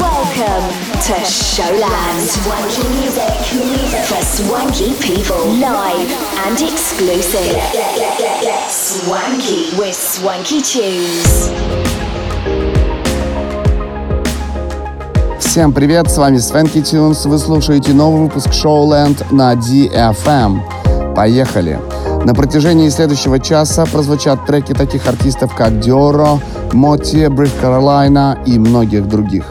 Welcome to Showland. Swanky music, for swanky people, live and exclusive. Swanky with Swanky Tunes. Всем привет, с вами Свенки Тюнс. Вы слушаете новый выпуск Showland на DFM. Поехали! На протяжении следующего часа прозвучат треки таких артистов, как Диоро, Моти, Бриф Каролайна и многих других.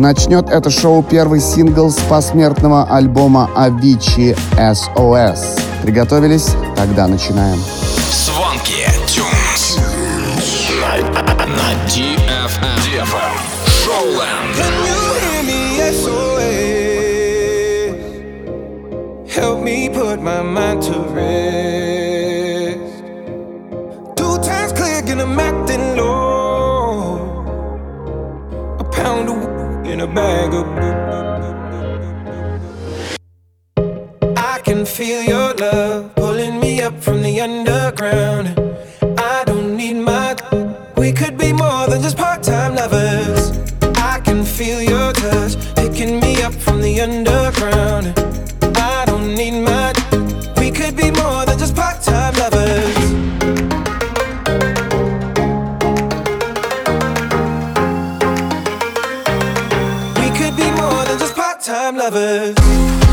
Начнет это шоу первый сингл с посмертного альбома Avicii SOS. Приготовились? Тогда начинаем. Звонки эм. Help me put my mind to rest. bag up. I can feel your love pulling me up from the underground. Thank you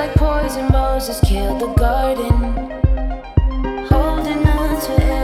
like poison roses killed the garden. Holding on to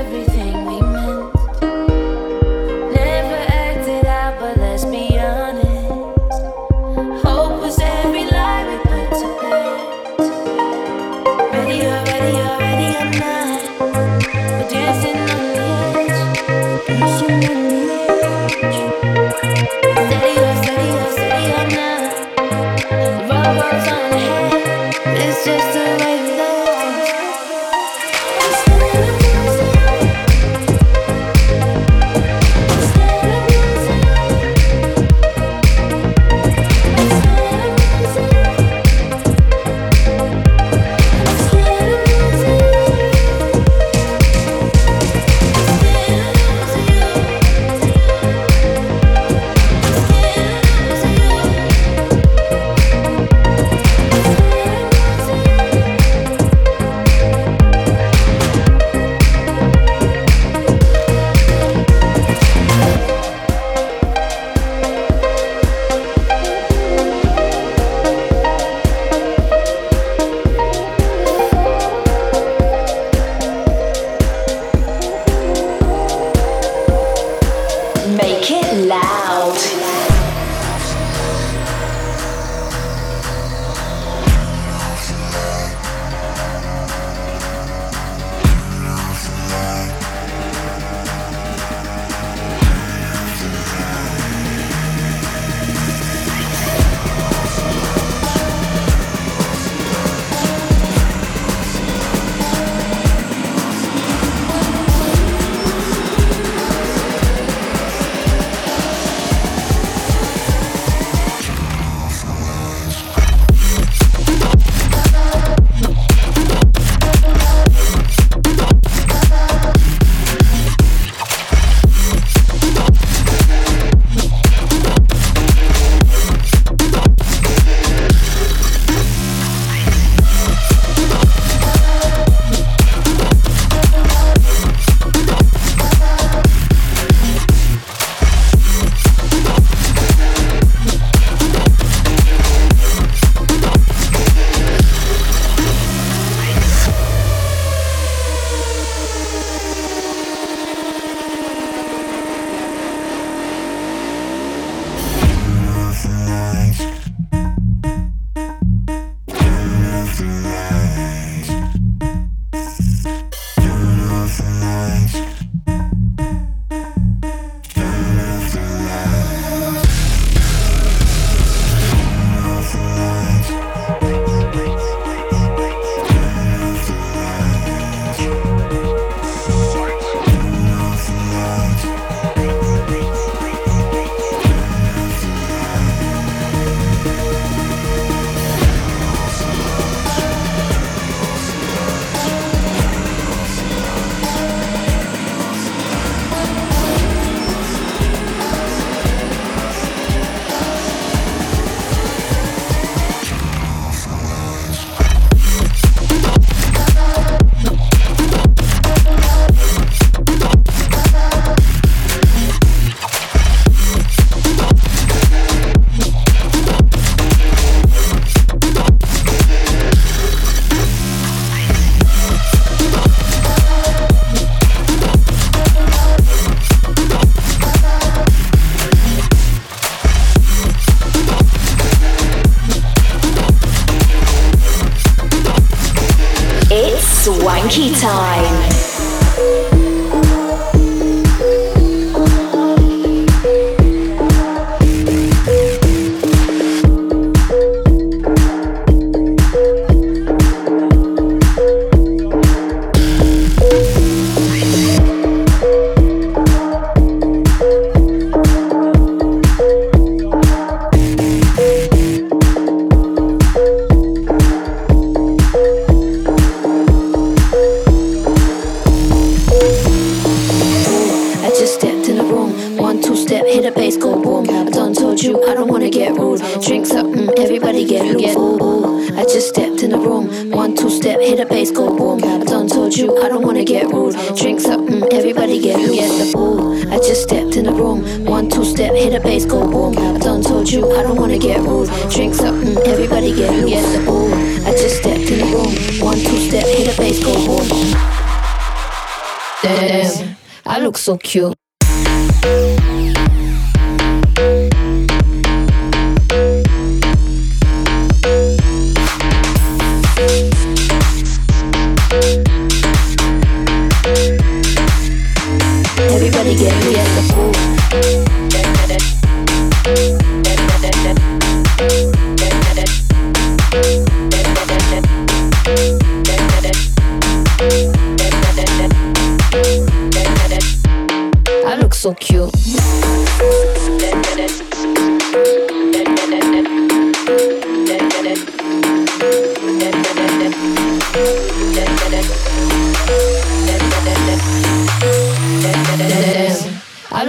time.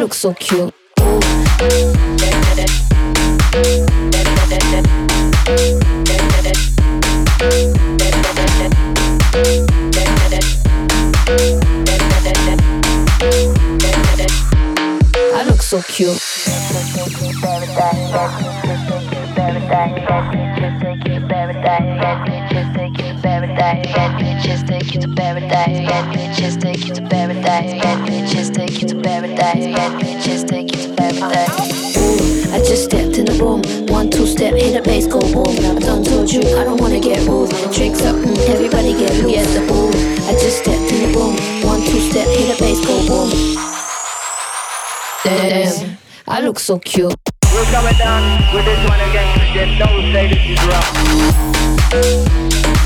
look so cute. I look so cute paradise. Bad bitches take you to paradise. Bad bitches take you to paradise. Bad bitches take you to paradise. Bad bitches take you to paradise. Ooh, I just stepped in the room. One, two step, hit the bass, go boom. I done told you I don't wanna get moved. Drinks up, mm, everybody get who gets the boom. I just stepped in the room. One, two step, hit the bass, go boom. Damn, I look so cute. We're coming down with this one again. Get no say this is wrong.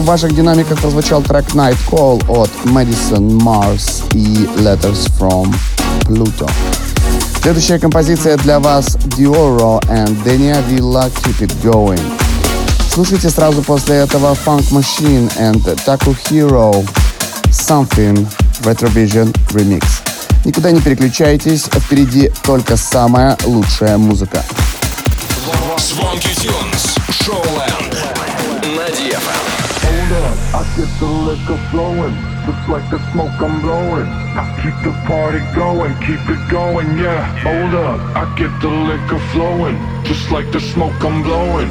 в ваших динамиках прозвучал трек Night Call от Madison Mars и Letters from Pluto. Следующая композиция для вас Dioro and Denia Villa Keep It Going. Слушайте сразу после этого Funk Machine and Taku Hero Something Retrovision Remix. Никуда не переключайтесь, впереди только самая лучшая музыка. Звонки Тюнс, Шоуленд, I get the liquor flowing, just like the smoke I'm blowing. I keep the party going, keep it going, yeah. Hold up, I get the liquor flowing, just like the smoke I'm blowing.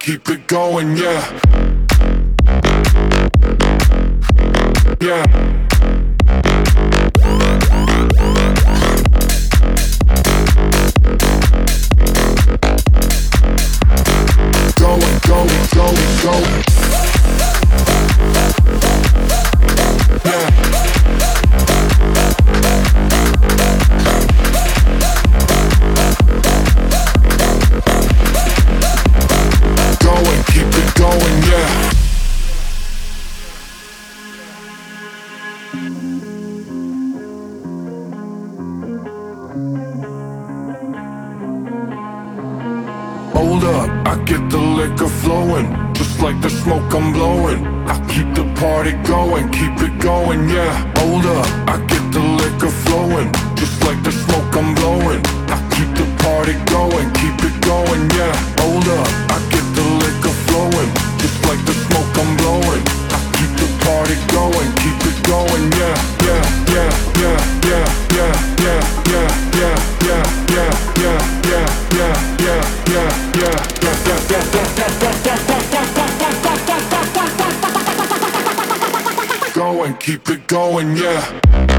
Keep it going, yeah. Yeah. party going, keep it going, yeah Hold up, I get the liquor flowing Just like the smoke I'm blowing I keep the party going, keep it going, yeah Hold up, I get the liquor flowing Just like the smoke I'm blowing I keep the party going, keep it going, yeah keep it going, yeah.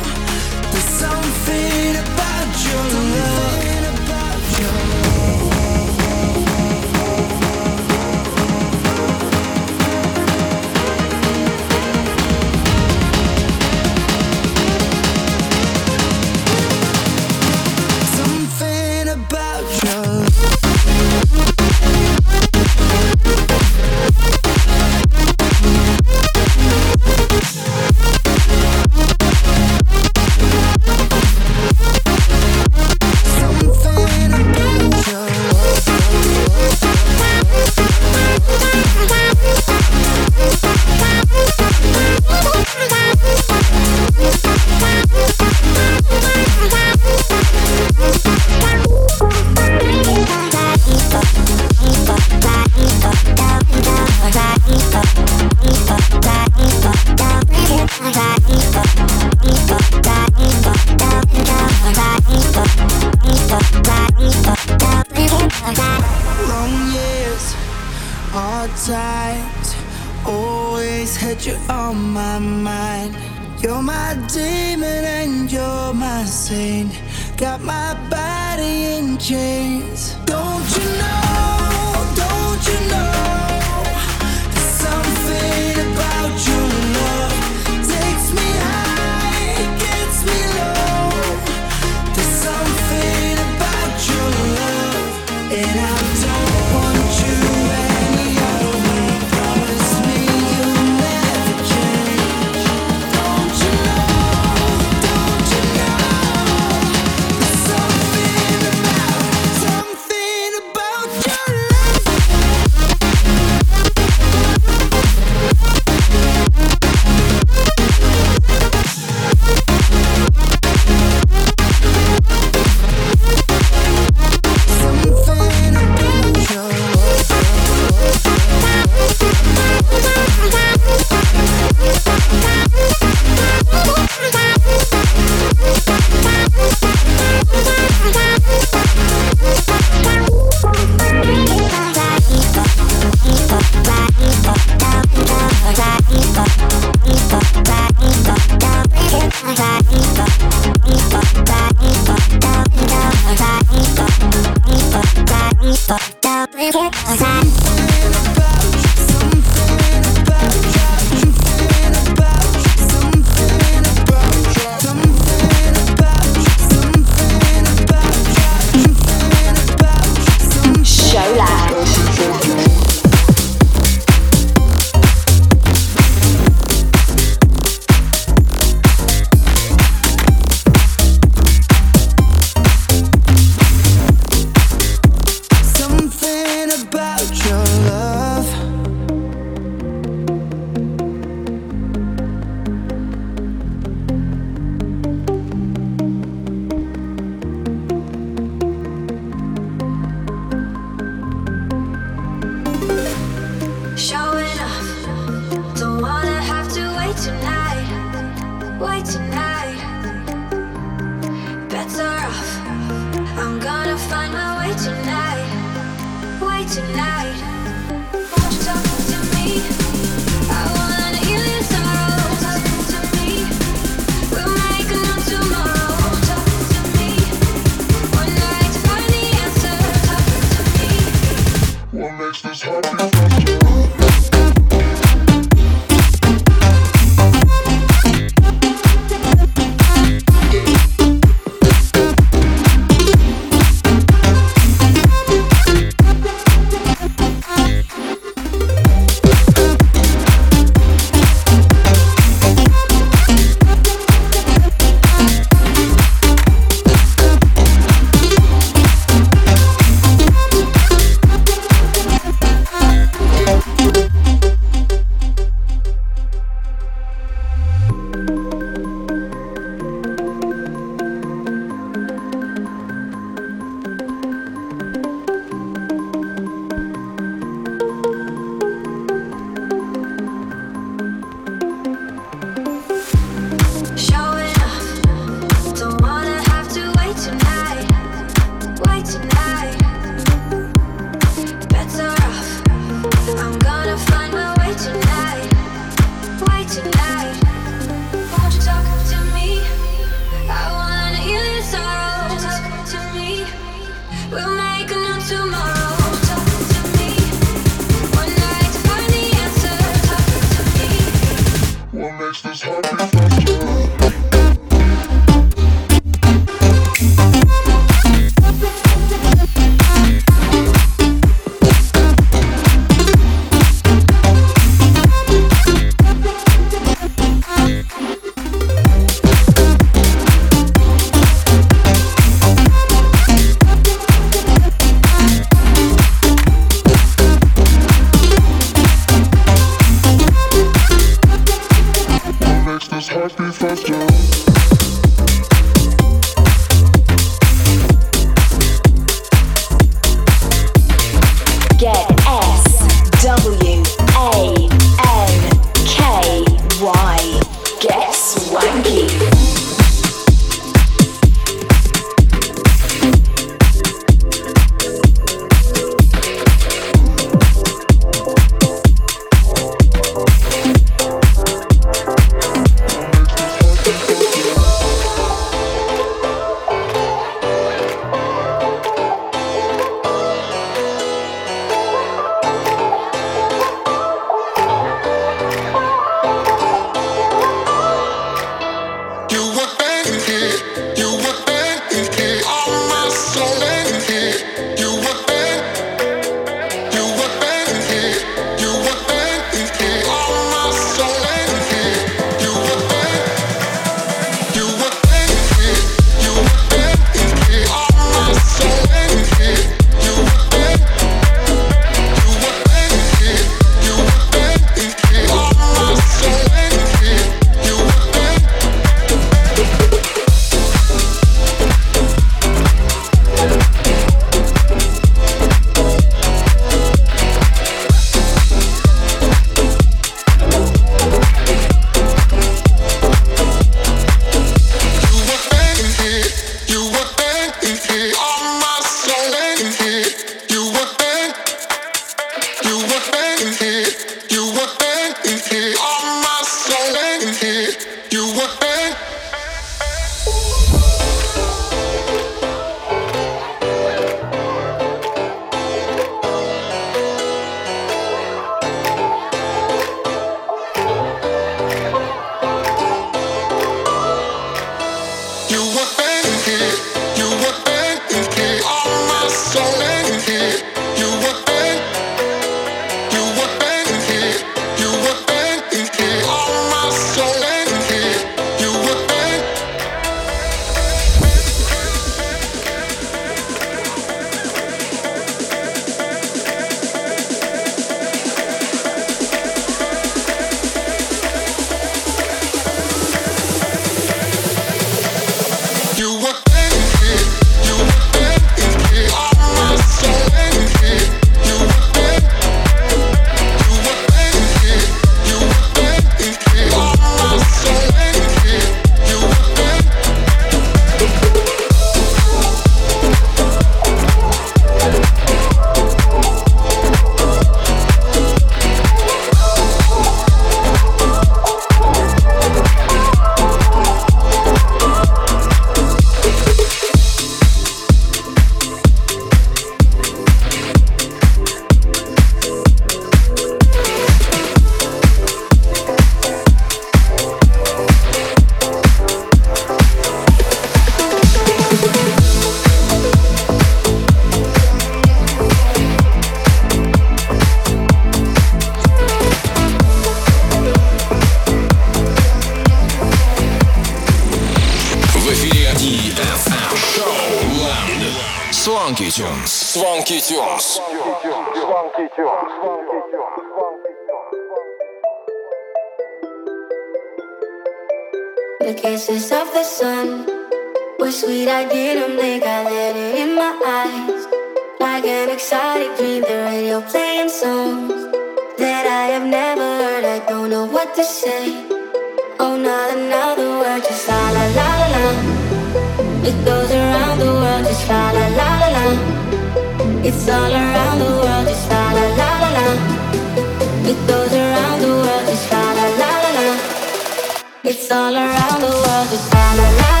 all around the world, it's all around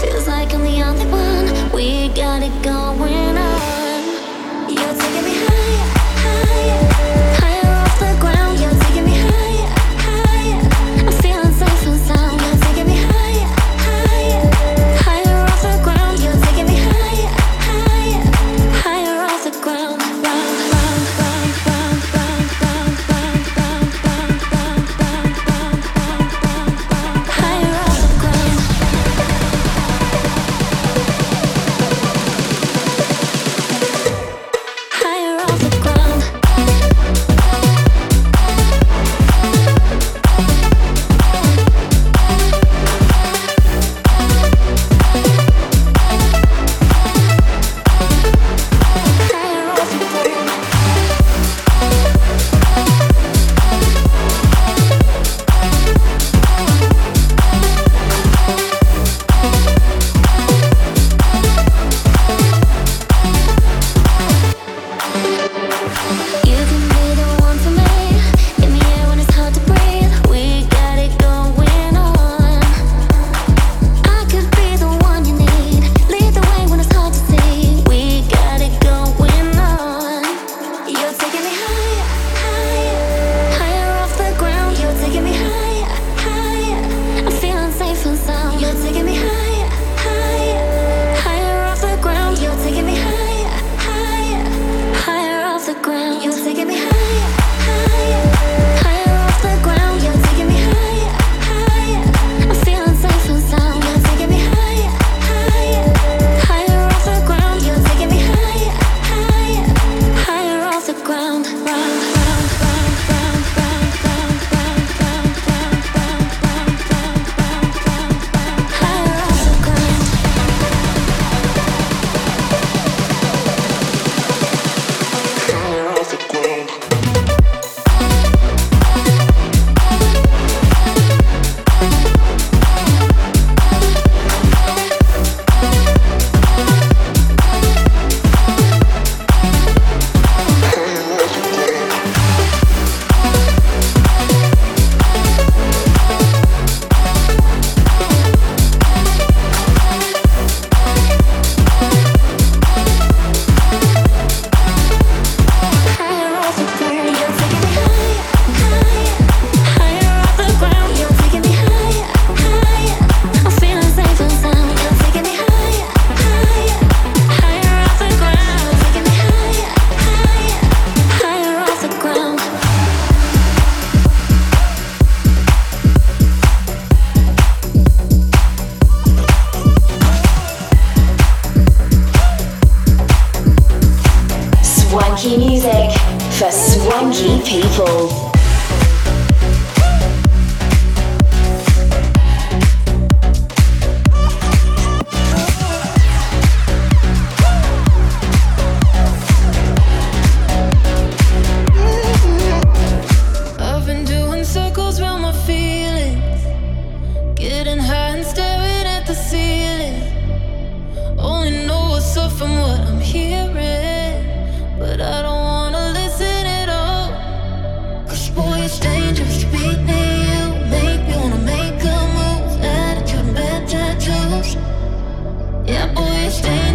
Feels like I'm the only one. We got it going. ground round stay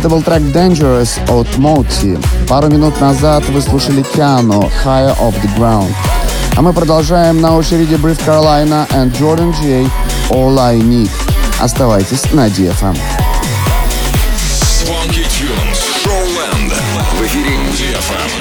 Это был трек Dangerous от Moti. Пару минут назад вы слушали Киану Higher of the Ground. А мы продолжаем на очереди Brief Carolina and Jordan J. All I Need. Оставайтесь на DFM. В эфире DFM.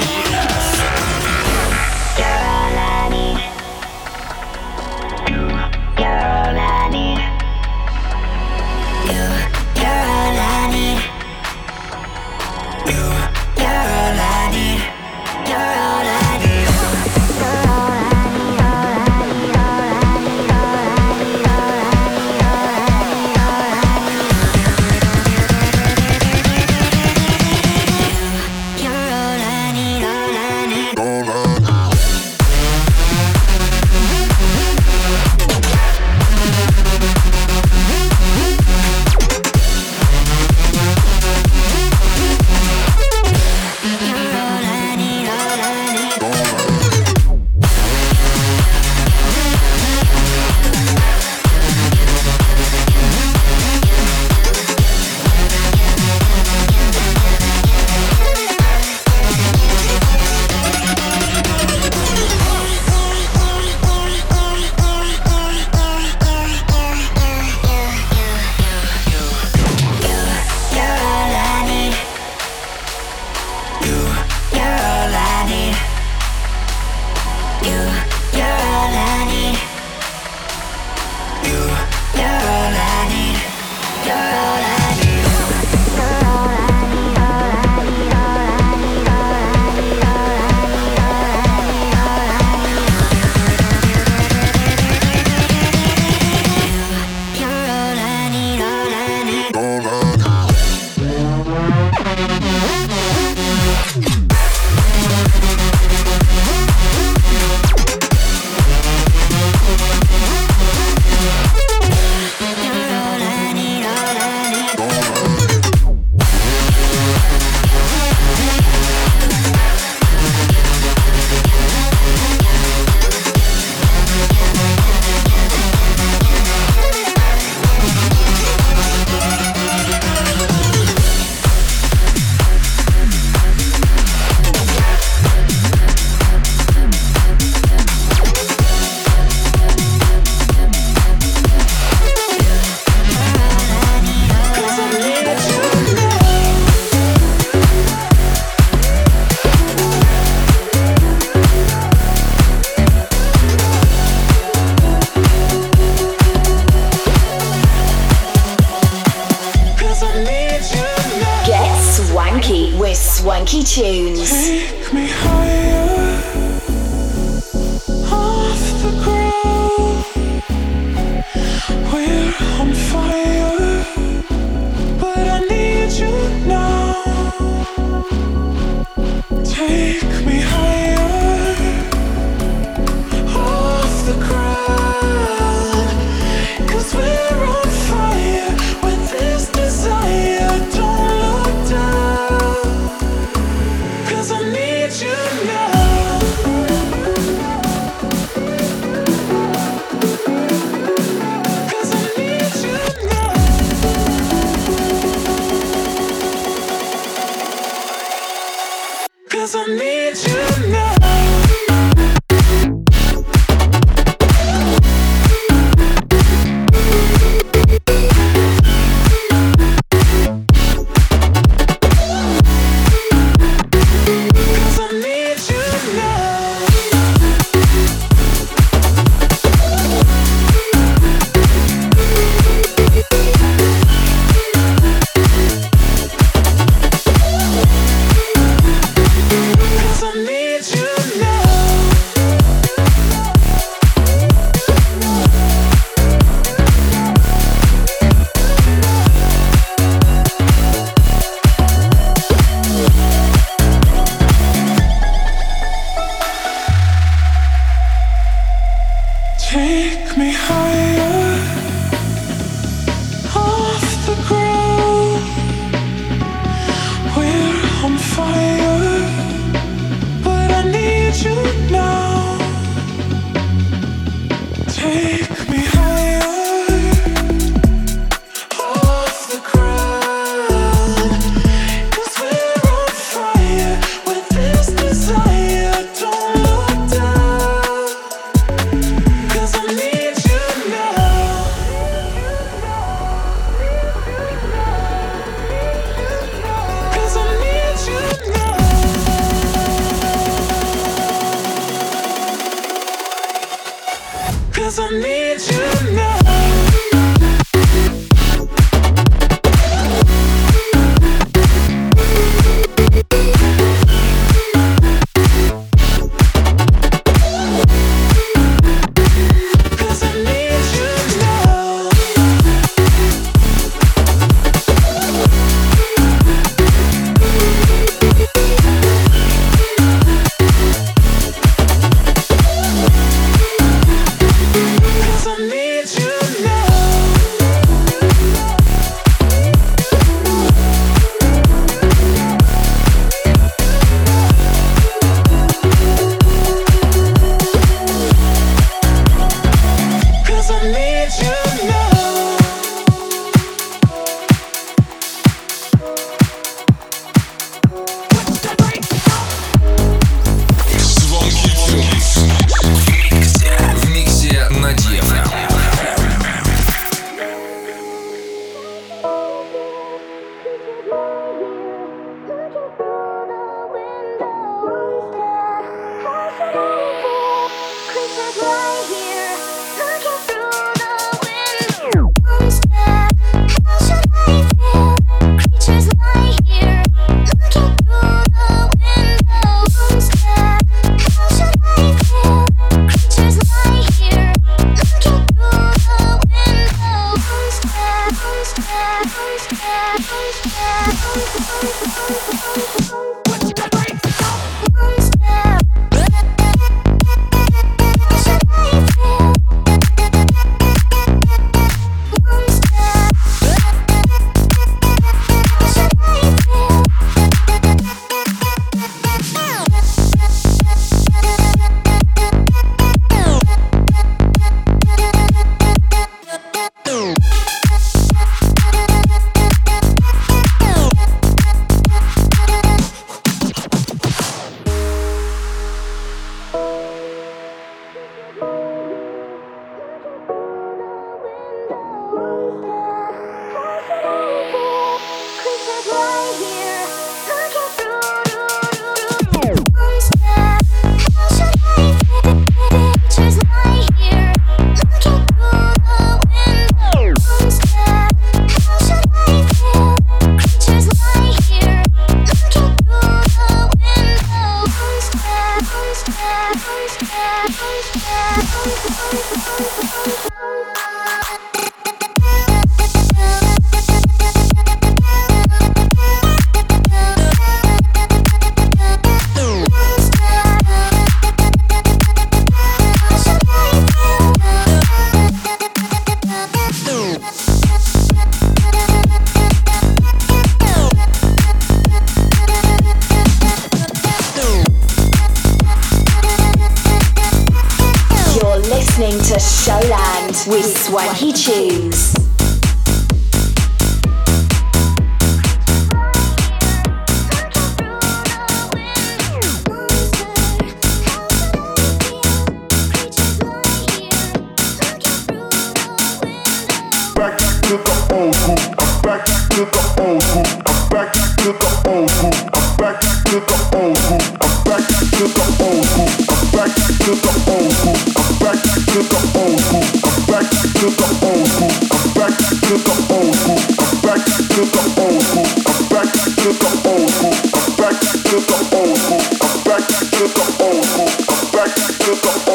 to the old school. back to the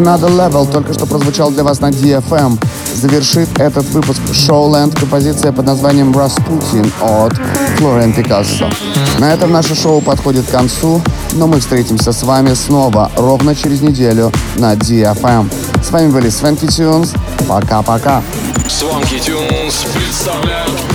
Another Level только что прозвучал для вас на DFM. Завершит этот выпуск Showland композиция под названием Rasputin от Флорен Пикассо. На этом наше шоу подходит к концу, но мы встретимся с вами снова ровно через неделю на DFM. С вами были Свенки Тюнс. Пока-пока. Свенки Тюнс представляют